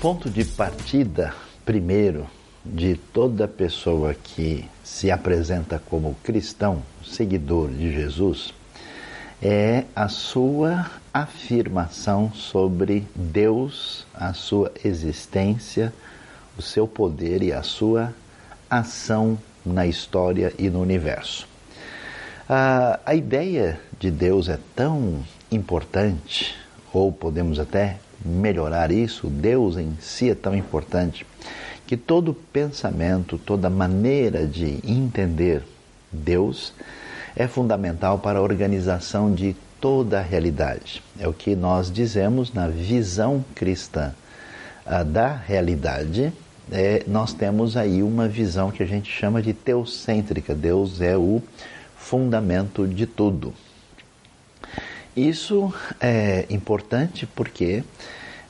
ponto de partida, primeiro, de toda pessoa que se apresenta como cristão, seguidor de Jesus, é a sua afirmação sobre Deus, a sua existência, o seu poder e a sua ação na história e no universo. A, a ideia de Deus é tão importante, ou podemos até melhorar isso, Deus em si é tão importante, que todo pensamento, toda maneira de entender Deus é fundamental para a organização de toda a realidade. É o que nós dizemos na visão cristã da realidade. É, nós temos aí uma visão que a gente chama de teocêntrica. Deus é o fundamento de tudo. Isso é importante porque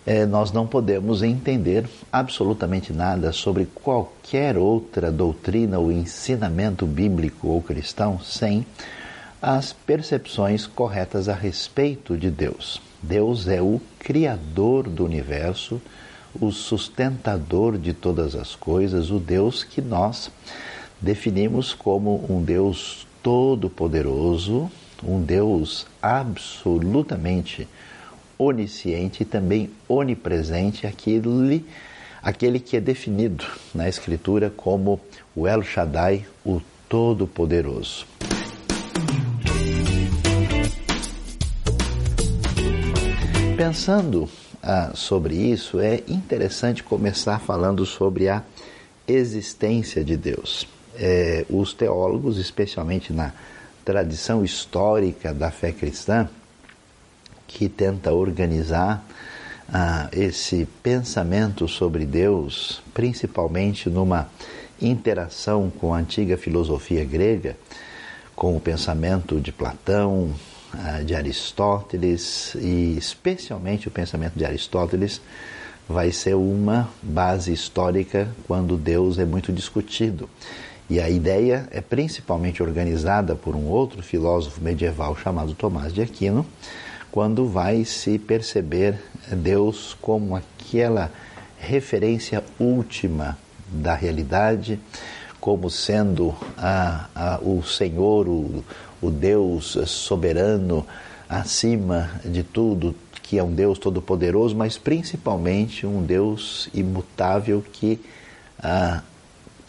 é, nós não podemos entender absolutamente nada sobre qualquer outra doutrina ou ensinamento bíblico ou cristão sem as percepções corretas a respeito de Deus. Deus é o Criador do universo, o sustentador de todas as coisas, o Deus que nós definimos como um Deus todo-poderoso, um Deus absolutamente onisciente e também onipresente, aquele, aquele que é definido na Escritura como o El Shaddai, o Todo-Poderoso. Pensando ah, sobre isso, é interessante começar falando sobre a existência de Deus. É, os teólogos, especialmente na tradição histórica da fé cristã, que tenta organizar ah, esse pensamento sobre Deus, principalmente numa interação com a antiga filosofia grega, com o pensamento de Platão, ah, de Aristóteles e especialmente o pensamento de Aristóteles vai ser uma base histórica quando Deus é muito discutido. E a ideia é principalmente organizada por um outro filósofo medieval chamado Tomás de Aquino, quando vai se perceber Deus como aquela referência última da realidade, como sendo a, a, o Senhor, o, o Deus soberano acima de tudo, que é um Deus todo-poderoso, mas principalmente um Deus imutável que ah,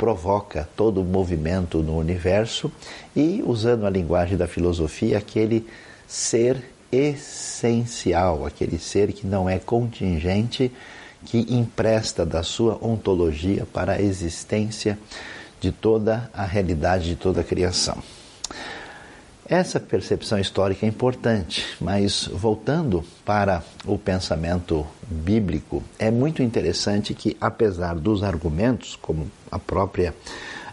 provoca todo o movimento no universo e, usando a linguagem da filosofia, aquele ser essencial, aquele ser que não é contingente, que empresta da sua ontologia para a existência de toda a realidade de toda a criação. Essa percepção histórica é importante, mas voltando para o pensamento bíblico, é muito interessante que, apesar dos argumentos, como a própria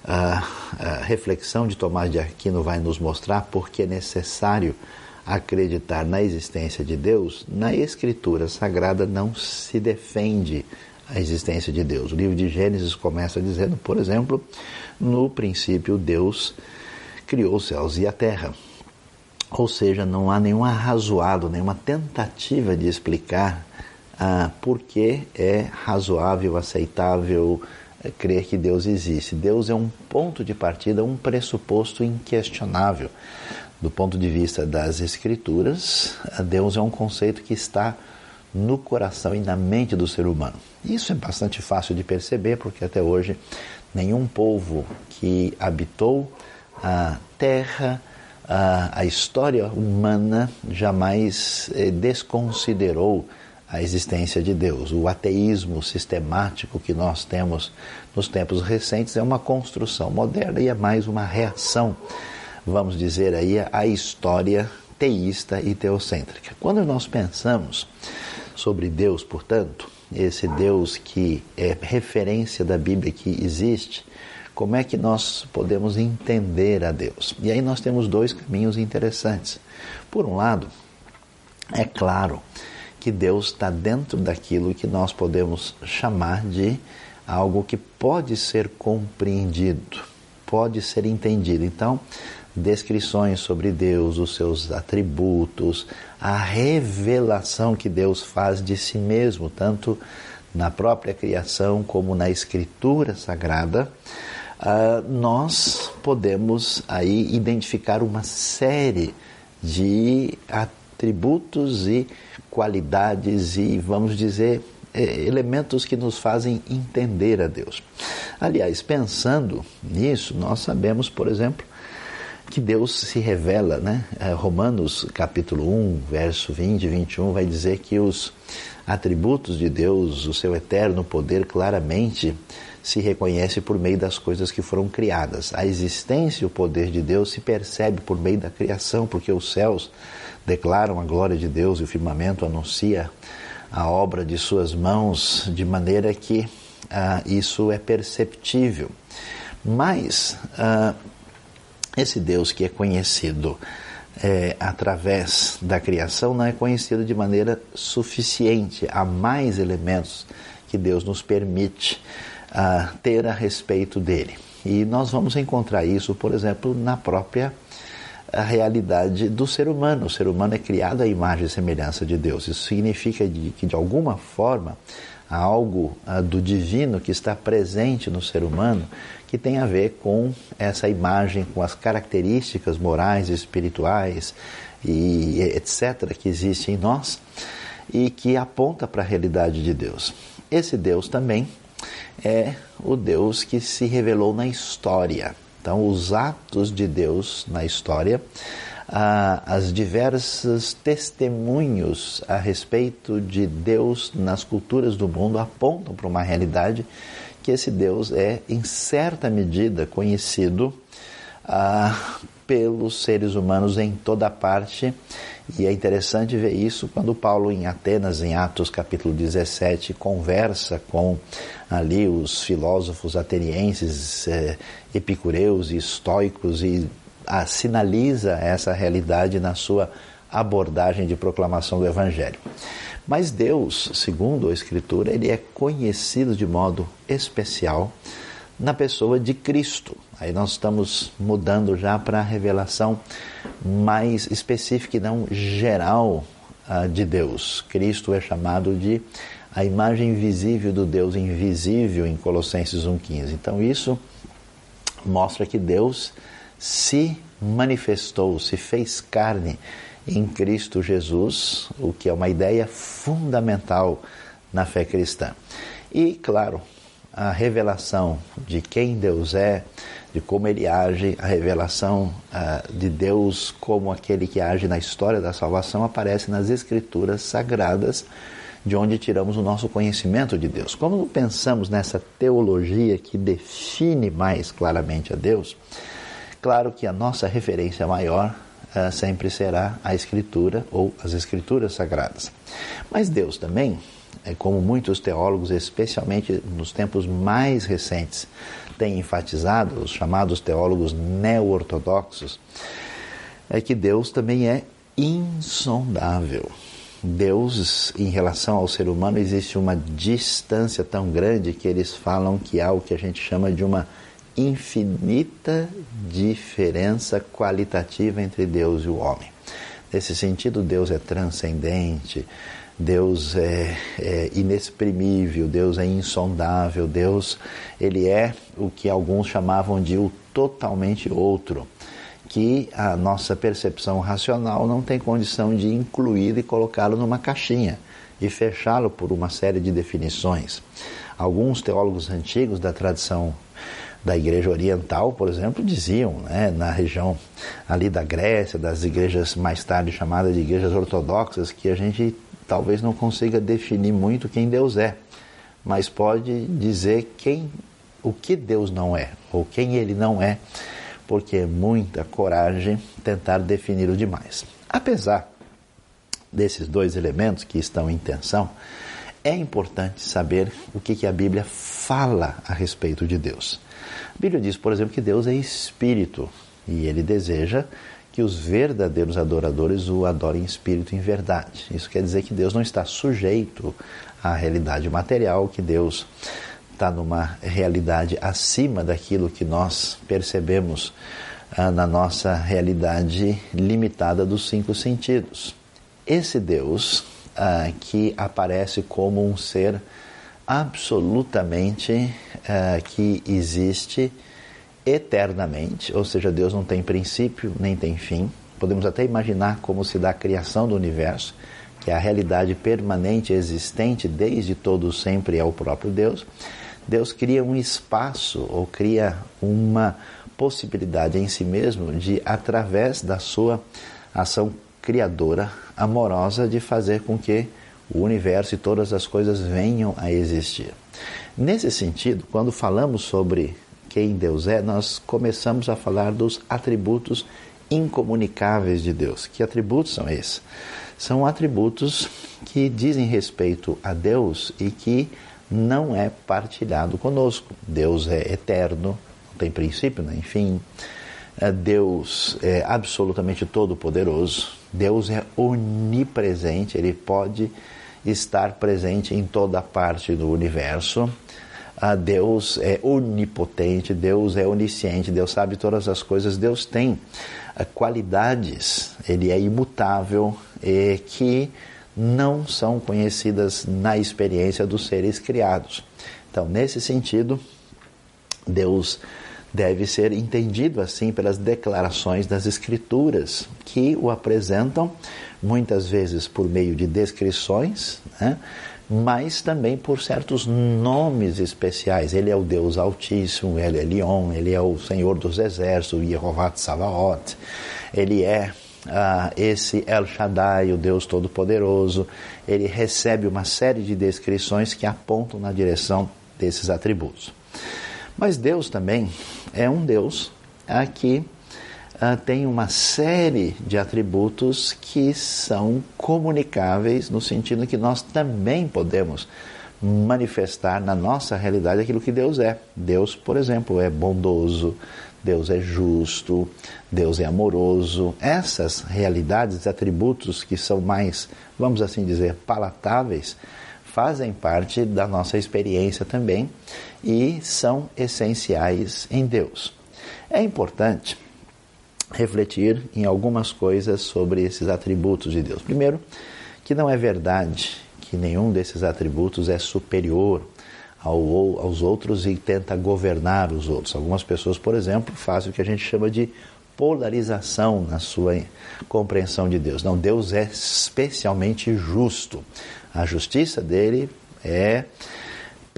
uh, uh, reflexão de Tomás de Aquino vai nos mostrar, porque é necessário acreditar na existência de Deus, na Escritura Sagrada não se defende a existência de Deus. O livro de Gênesis começa dizendo, por exemplo, no princípio Deus criou os céus e a terra. Ou seja, não há nenhum arrazoado, nenhuma tentativa de explicar ah, por que é razoável, aceitável eh, crer que Deus existe. Deus é um ponto de partida, um pressuposto inquestionável. Do ponto de vista das Escrituras, Deus é um conceito que está no coração e na mente do ser humano. Isso é bastante fácil de perceber, porque até hoje nenhum povo que habitou a terra, a, a história humana jamais eh, desconsiderou a existência de Deus. O ateísmo sistemático que nós temos nos tempos recentes é uma construção moderna e é mais uma reação, vamos dizer aí, à história teísta e teocêntrica. Quando nós pensamos sobre Deus, portanto, esse Deus que é referência da Bíblia que existe, como é que nós podemos entender a Deus? E aí nós temos dois caminhos interessantes. Por um lado, é claro que Deus está dentro daquilo que nós podemos chamar de algo que pode ser compreendido, pode ser entendido. Então, descrições sobre Deus, os seus atributos, a revelação que Deus faz de si mesmo, tanto na própria criação como na Escritura Sagrada, uh, nós podemos aí identificar uma série de atributos e qualidades e, vamos dizer, elementos que nos fazem entender a Deus. Aliás, pensando nisso, nós sabemos, por exemplo, que Deus se revela, né? É, Romanos capítulo 1, verso 20 e 21 vai dizer que os atributos de Deus, o seu eterno poder claramente se reconhece por meio das coisas que foram criadas. A existência e o poder de Deus se percebe por meio da criação, porque os céus declaram a glória de Deus e o firmamento anuncia a obra de suas mãos, de maneira que ah, isso é perceptível. Mas ah, esse Deus que é conhecido é, através da criação não é conhecido de maneira suficiente. Há mais elementos que Deus nos permite uh, ter a respeito dele. E nós vamos encontrar isso, por exemplo, na própria a realidade do ser humano. O ser humano é criado à imagem e semelhança de Deus. Isso significa de, que, de alguma forma, há algo uh, do divino que está presente no ser humano que tem a ver com essa imagem, com as características morais, espirituais e etc. que existem em nós e que aponta para a realidade de Deus. Esse Deus também é o Deus que se revelou na história. Então, os atos de Deus na história, ah, as diversas testemunhos a respeito de Deus nas culturas do mundo apontam para uma realidade que esse Deus é, em certa medida, conhecido ah, pelos seres humanos em toda parte. E é interessante ver isso quando Paulo, em Atenas, em Atos capítulo 17, conversa com ali os filósofos atenienses, eh, epicureus e estoicos e ah, sinaliza essa realidade na sua abordagem de proclamação do Evangelho. Mas Deus, segundo a Escritura, ele é conhecido de modo especial na pessoa de Cristo. Aí nós estamos mudando já para a revelação mais específica e não geral uh, de Deus. Cristo é chamado de a imagem visível do Deus invisível em Colossenses 1,15. Então isso mostra que Deus se manifestou, se fez carne em Cristo Jesus, o que é uma ideia fundamental na fé cristã. E, claro, a revelação de quem Deus é, de como ele age, a revelação uh, de Deus como aquele que age na história da salvação aparece nas Escrituras sagradas, de onde tiramos o nosso conhecimento de Deus. Como pensamos nessa teologia que define mais claramente a Deus, claro que a nossa referência maior uh, sempre será a Escritura ou as Escrituras sagradas. Mas Deus também como muitos teólogos, especialmente nos tempos mais recentes, têm enfatizado, os chamados teólogos neo-ortodoxos, é que Deus também é insondável. Deus, em relação ao ser humano, existe uma distância tão grande que eles falam que há o que a gente chama de uma infinita diferença qualitativa entre Deus e o homem. Nesse sentido, Deus é transcendente, Deus é, é, inexprimível, Deus é insondável, Deus ele é o que alguns chamavam de o totalmente outro, que a nossa percepção racional não tem condição de incluir e colocá-lo numa caixinha e fechá-lo por uma série de definições. Alguns teólogos antigos da tradição da igreja oriental, por exemplo, diziam, né, na região ali da Grécia, das igrejas mais tarde chamadas de igrejas ortodoxas, que a gente talvez não consiga definir muito quem Deus é, mas pode dizer quem, o que Deus não é, ou quem ele não é, porque é muita coragem tentar definir o demais. Apesar desses dois elementos que estão em tensão, é importante saber o que, que a Bíblia fala a respeito de Deus. A Bíblia diz, por exemplo, que Deus é espírito e ele deseja que os verdadeiros adoradores o adorem em espírito e em verdade. Isso quer dizer que Deus não está sujeito à realidade material, que Deus está numa realidade acima daquilo que nós percebemos ah, na nossa realidade limitada dos cinco sentidos. Esse Deus ah, que aparece como um ser absolutamente uh, que existe eternamente, ou seja, Deus não tem princípio nem tem fim. Podemos até imaginar como se dá a criação do universo, que é a realidade permanente existente desde todo sempre é o próprio Deus. Deus cria um espaço ou cria uma possibilidade em si mesmo de, através da sua ação criadora, amorosa, de fazer com que o universo e todas as coisas venham a existir. Nesse sentido, quando falamos sobre quem Deus é, nós começamos a falar dos atributos incomunicáveis de Deus. Que atributos são esses? São atributos que dizem respeito a Deus e que não é partilhado conosco. Deus é eterno, não tem princípio nem fim. É, Deus é absolutamente todo-poderoso. Deus é onipresente, ele pode estar presente em toda parte do universo. Ah, Deus é onipotente, Deus é onisciente, Deus sabe todas as coisas, Deus tem ah, qualidades, Ele é imutável e que não são conhecidas na experiência dos seres criados. Então, nesse sentido, Deus deve ser entendido assim pelas declarações das Escrituras, que o apresentam muitas vezes por meio de descrições, né? Mas também por certos nomes especiais. Ele é o Deus Altíssimo, ele é Leon, ele é o Senhor dos Exércitos, Yehovah Savaot, ele é ah, esse El Shaddai, o Deus Todo-Poderoso, ele recebe uma série de descrições que apontam na direção desses atributos. Mas Deus também é um Deus ah, que ah, tem uma série de atributos que são comunicáveis no sentido que nós também podemos manifestar na nossa realidade aquilo que Deus é. Deus, por exemplo, é bondoso, Deus é justo, Deus é amoroso. Essas realidades, atributos que são mais, vamos assim dizer, palatáveis, fazem parte da nossa experiência também e são essenciais em Deus. É importante refletir em algumas coisas sobre esses atributos de Deus. Primeiro, que não é verdade que nenhum desses atributos é superior ao, aos outros e tenta governar os outros. Algumas pessoas, por exemplo, fazem o que a gente chama de polarização na sua compreensão de Deus. Não, Deus é especialmente justo. A justiça dele é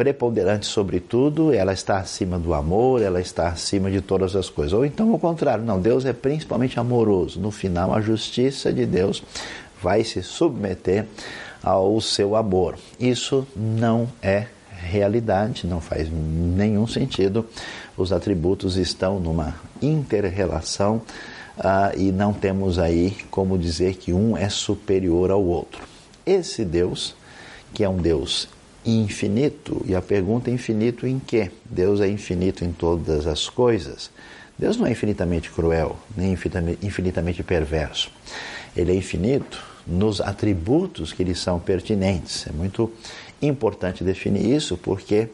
preponderante sobre tudo, ela está acima do amor, ela está acima de todas as coisas. Ou então, ao contrário, não, Deus é principalmente amoroso. No final, a justiça de Deus vai se submeter ao seu amor. Isso não é realidade, não faz nenhum sentido. Os atributos estão numa inter-relação uh, e não temos aí como dizer que um é superior ao outro. Esse Deus, que é um Deus infinito, e a pergunta é infinito em quê? Deus é infinito em todas as coisas. Deus não é infinitamente cruel, nem infinitamente perverso. Ele é infinito nos atributos que lhe são pertinentes. É muito importante definir isso porque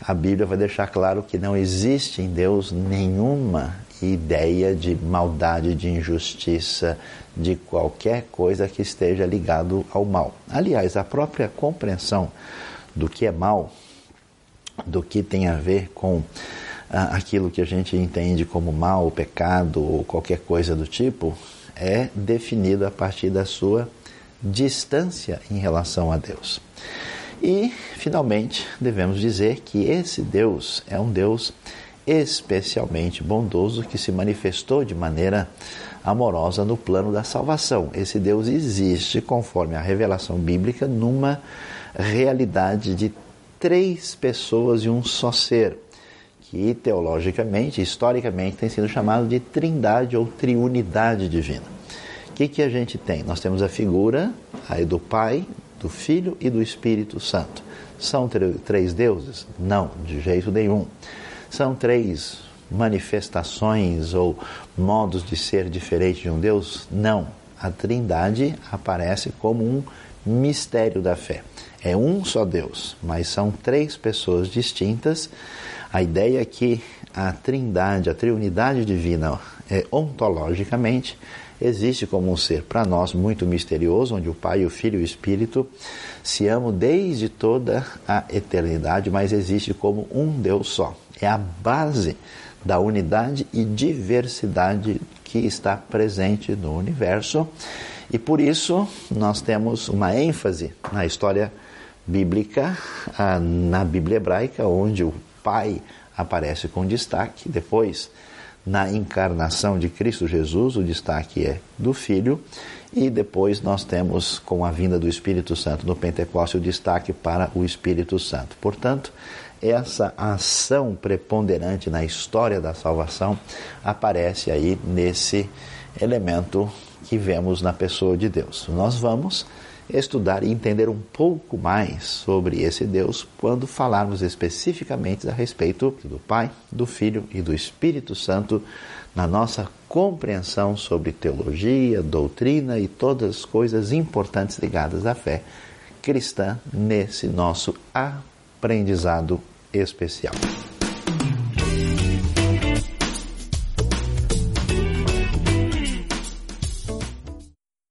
a Bíblia vai deixar claro que não existe em Deus nenhuma ideia de maldade, de injustiça, de qualquer coisa que esteja ligado ao mal. Aliás, a própria compreensão do que é mal, do que tem a ver com ah, aquilo que a gente entende como mal, pecado ou qualquer coisa do tipo, é definido a partir da sua distância em relação a Deus. E, finalmente, devemos dizer que esse Deus é um Deus especialmente bondoso que se manifestou de maneira amorosa no plano da salvação. Esse Deus existe, conforme a revelação bíblica, numa realidade de três pessoas e um só ser, que teologicamente, historicamente, tem sido chamado de trindade ou triunidade divina. O que, que a gente tem? Nós temos a figura aí do Pai, do Filho e do Espírito Santo. São três deuses? Não, de jeito nenhum. São três manifestações ou modos de ser diferente de um Deus? Não. A Trindade aparece como um mistério da fé. É um só Deus, mas são três pessoas distintas. A ideia é que a Trindade, a Triunidade divina, é, ontologicamente, existe como um ser para nós muito misterioso, onde o Pai, o Filho e o Espírito se amam desde toda a eternidade, mas existe como um Deus só. É a base da unidade e diversidade que está presente no universo. E por isso nós temos uma ênfase na história bíblica, na Bíblia hebraica, onde o Pai aparece com destaque, depois na encarnação de Cristo Jesus, o destaque é do Filho, e depois nós temos, com a vinda do Espírito Santo no Pentecostes, o destaque para o Espírito Santo. Portanto, essa ação preponderante na história da salvação aparece aí nesse elemento que vemos na pessoa de Deus. Nós vamos estudar e entender um pouco mais sobre esse Deus quando falarmos especificamente a respeito do Pai, do Filho e do Espírito Santo na nossa compreensão sobre teologia, doutrina e todas as coisas importantes ligadas à fé cristã nesse nosso aprendizado especial.